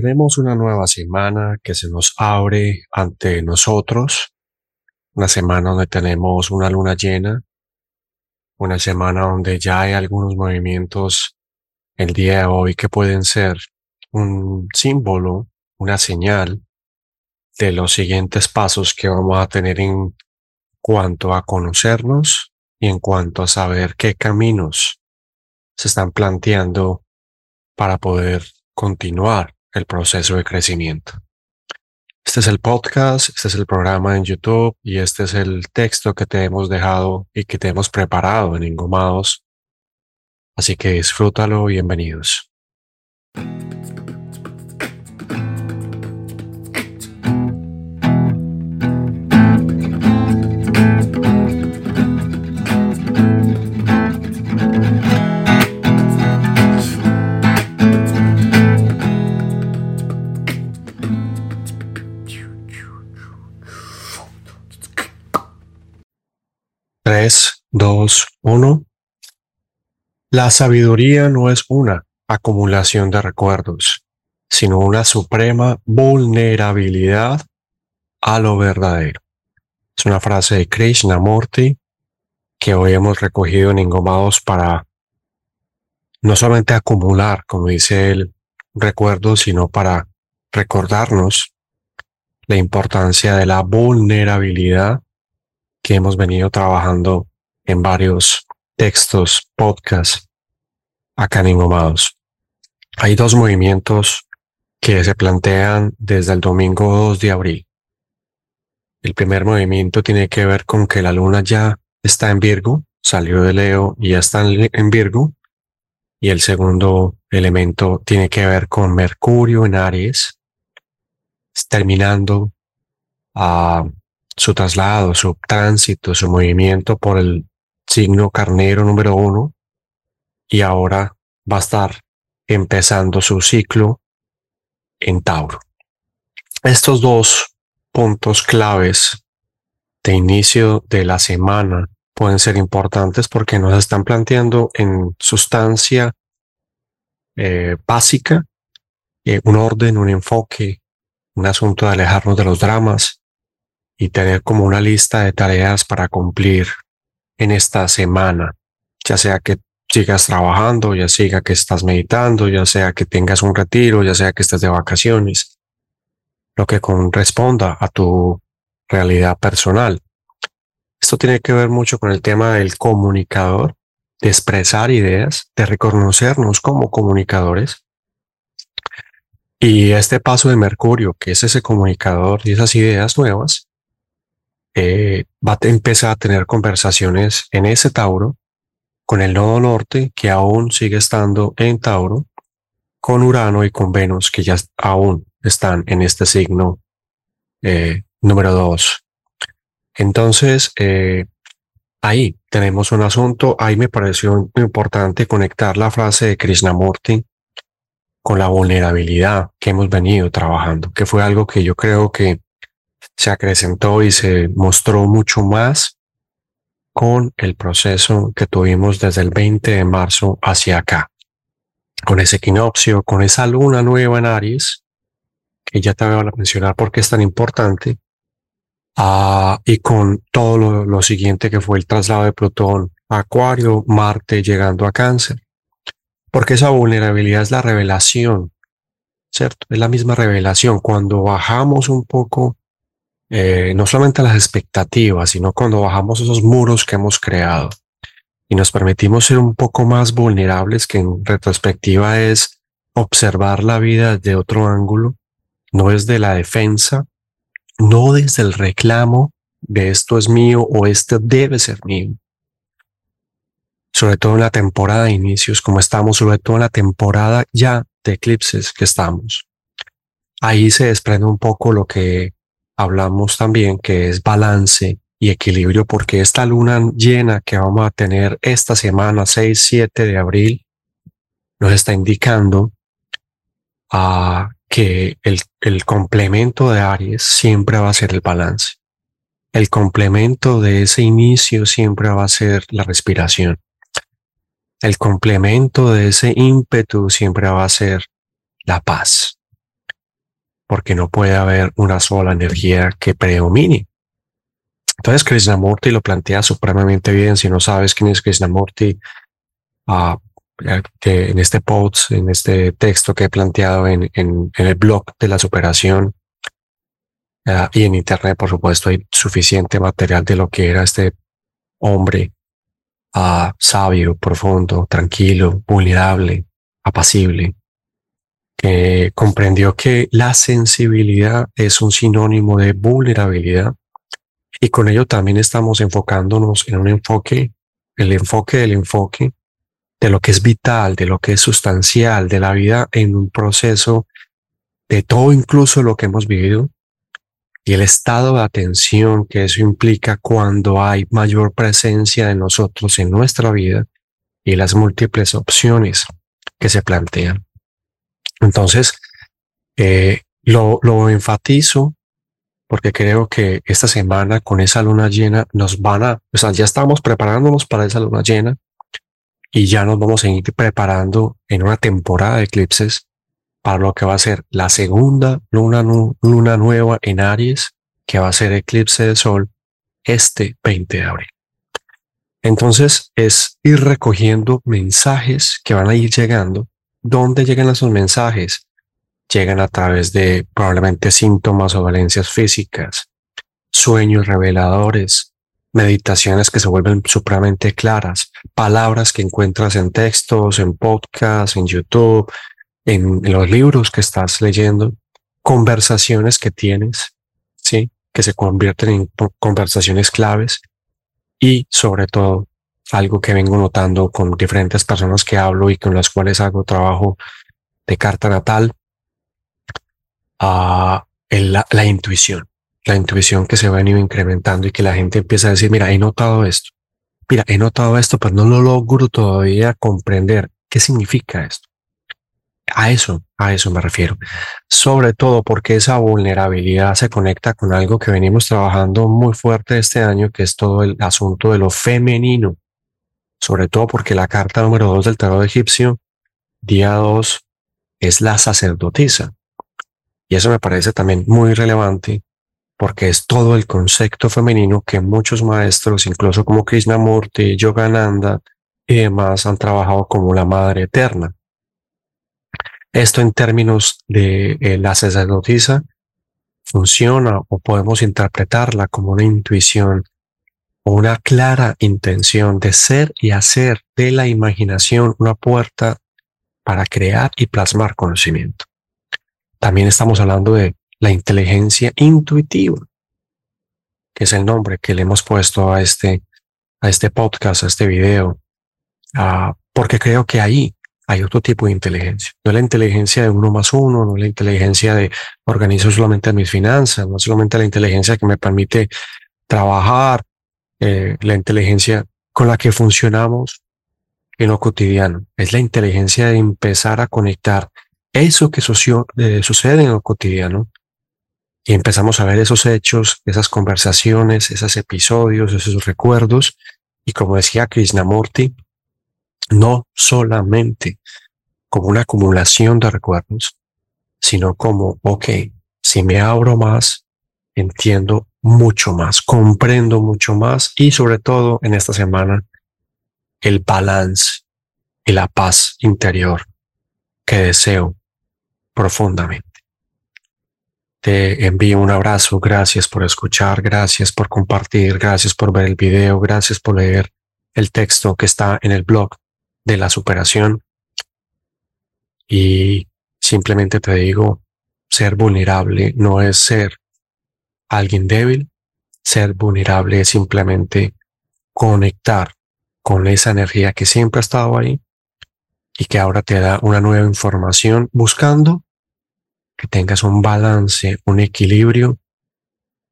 Tenemos una nueva semana que se nos abre ante nosotros, una semana donde tenemos una luna llena, una semana donde ya hay algunos movimientos el día de hoy que pueden ser un símbolo, una señal de los siguientes pasos que vamos a tener en cuanto a conocernos y en cuanto a saber qué caminos se están planteando para poder continuar el proceso de crecimiento. Este es el podcast, este es el programa en YouTube y este es el texto que te hemos dejado y que te hemos preparado en Ingomados. Así que disfrútalo, bienvenidos. 2, 1. La sabiduría no es una acumulación de recuerdos, sino una suprema vulnerabilidad a lo verdadero. Es una frase de Krishnamurti que hoy hemos recogido en Engomados para no solamente acumular, como dice él, recuerdos, sino para recordarnos la importancia de la vulnerabilidad que hemos venido trabajando en varios textos, podcasts acá en Ingomados. Hay dos movimientos que se plantean desde el domingo 2 de abril. El primer movimiento tiene que ver con que la luna ya está en Virgo, salió de Leo y ya está en Virgo. Y el segundo elemento tiene que ver con Mercurio en Aries, terminando a su traslado, su tránsito, su movimiento por el signo carnero número uno y ahora va a estar empezando su ciclo en Tauro. Estos dos puntos claves de inicio de la semana pueden ser importantes porque nos están planteando en sustancia eh, básica eh, un orden, un enfoque, un asunto de alejarnos de los dramas, y tener como una lista de tareas para cumplir en esta semana, ya sea que sigas trabajando, ya sea que estás meditando, ya sea que tengas un retiro, ya sea que estés de vacaciones, lo que corresponda a tu realidad personal. Esto tiene que ver mucho con el tema del comunicador, de expresar ideas, de reconocernos como comunicadores. Y este paso de Mercurio, que es ese comunicador y esas ideas nuevas, va a empezar a tener conversaciones en ese Tauro con el nodo norte que aún sigue estando en Tauro, con Urano y con Venus que ya aún están en este signo eh, número dos. Entonces, eh, ahí tenemos un asunto. Ahí me pareció importante conectar la frase de Krishnamurti con la vulnerabilidad que hemos venido trabajando, que fue algo que yo creo que se acrecentó y se mostró mucho más con el proceso que tuvimos desde el 20 de marzo hacia acá, con ese equinoccio, con esa luna nueva en Aries, que ya te voy a mencionar por qué es tan importante, ah, y con todo lo, siguiente que fue el traslado de Plutón a Acuario, Marte llegando a Cáncer, porque esa vulnerabilidad es la revelación, ¿cierto? Es la misma revelación. Cuando bajamos un poco eh, no solamente las expectativas, sino cuando bajamos esos muros que hemos creado y nos permitimos ser un poco más vulnerables, que en retrospectiva es observar la vida de otro ángulo, no desde la defensa, no desde el reclamo de esto es mío o este debe ser mío. Sobre todo en la temporada de inicios, como estamos, sobre todo en la temporada ya de eclipses que estamos. Ahí se desprende un poco lo que hablamos también que es balance y equilibrio porque esta luna llena que vamos a tener esta semana 6, 7 de abril nos está indicando a que el, el complemento de Aries siempre va a ser el balance. El complemento de ese inicio siempre va a ser la respiración. El complemento de ese ímpetu siempre va a ser la paz. Porque no puede haber una sola energía que predomine. Entonces Krishnamurti lo plantea supremamente bien. Si no sabes quién es Krishnamurti, uh, que en este post, en este texto que he planteado en, el blog de la superación uh, y en internet, por supuesto, hay suficiente material de lo que era este hombre uh, sabio, profundo, tranquilo, vulnerable, apacible, que comprendió que la sensibilidad es un sinónimo de vulnerabilidad y con ello también estamos enfocándonos en un enfoque, el enfoque del enfoque de lo que es vital, de lo que es sustancial, de la vida en un proceso de todo incluso lo que hemos vivido y el estado de atención que eso implica cuando hay mayor presencia de nosotros en nuestra vida y las múltiples opciones que se plantean. Entonces, eh, lo, lo enfatizo porque creo que esta semana con esa luna llena nos van a, o sea, ya estamos preparándonos para esa luna llena y ya nos vamos a ir preparando en una temporada de eclipses para lo que va a ser la segunda luna, luna nueva en Aries, que va a ser eclipse de sol este 20 de abril. Entonces es ir recogiendo mensajes que van a ir llegando. ¿Dónde llegan esos mensajes? Llegan a través de probablemente síntomas o valencias físicas, sueños reveladores, meditaciones que se vuelven supremamente claras, palabras que encuentras en textos, en podcasts, en YouTube, en, los libros que estás leyendo, conversaciones que tienes, sí, que se convierten en conversaciones claves y sobre todo algo que vengo notando con diferentes personas que hablo y con las cuales hago trabajo de carta natal, a la, intuición la intuición que se va ir incrementando y que la gente empieza a decir, mira, he notado esto, mira, he notado esto, pero no lo logro todavía comprender qué significa esto. A eso, a eso me refiero. Sobre todo porque esa vulnerabilidad se conecta con algo que venimos trabajando muy fuerte este año, que es todo el asunto de lo femenino. Sobre todo porque la carta número dos del tarot egipcio, día dos, es la sacerdotisa. Y eso me parece también muy relevante porque es todo el concepto femenino que muchos maestros, incluso como Krishnamurti, Yogananda y demás, han trabajado como la madre eterna. Esto en términos de eh, la sacerdotisa funciona o podemos interpretarla como una intuición una clara intención de ser y hacer de la imaginación una puerta para crear y plasmar conocimiento. También estamos hablando de la inteligencia intuitiva, que es el nombre que le hemos puesto a este, a este podcast, a este video, uh, porque creo que ahí hay otro tipo de inteligencia. No es la inteligencia de uno más uno, no es la inteligencia de organizo solamente mis finanzas, no es solamente la inteligencia que me permite trabajar, eh, la inteligencia con la que funcionamos en lo cotidiano. Es la inteligencia de empezar a conectar eso que eh, sucede en lo cotidiano y empezamos a ver esos hechos, esas conversaciones, esos episodios, esos recuerdos. Y como decía Krishnamurti, no solamente como una acumulación de recuerdos, sino como, ok, si me abro más, entiendo mucho más, comprendo mucho más y sobre todo en esta semana, el balance y la paz interior que deseo profundamente. Te envío un abrazo, gracias por escuchar, gracias por compartir, gracias por ver el video, gracias por leer el texto que está en el blog de la superación. Y simplemente te digo, ser vulnerable no es ser alguien débil, ser vulnerable es simplemente conectar con esa energía que siempre ha estado ahí y que ahora te da una nueva información buscando que tengas un balance, un equilibrio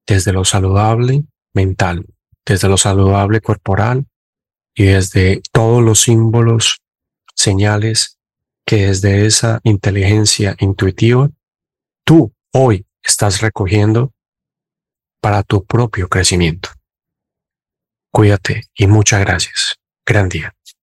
desde lo saludable mental, desde lo saludable corporal y desde todos los símbolos, señales que desde esa inteligencia intuitiva tú hoy estás recogiendo para tu propio crecimiento. Cuídate y muchas gracias. Gran día.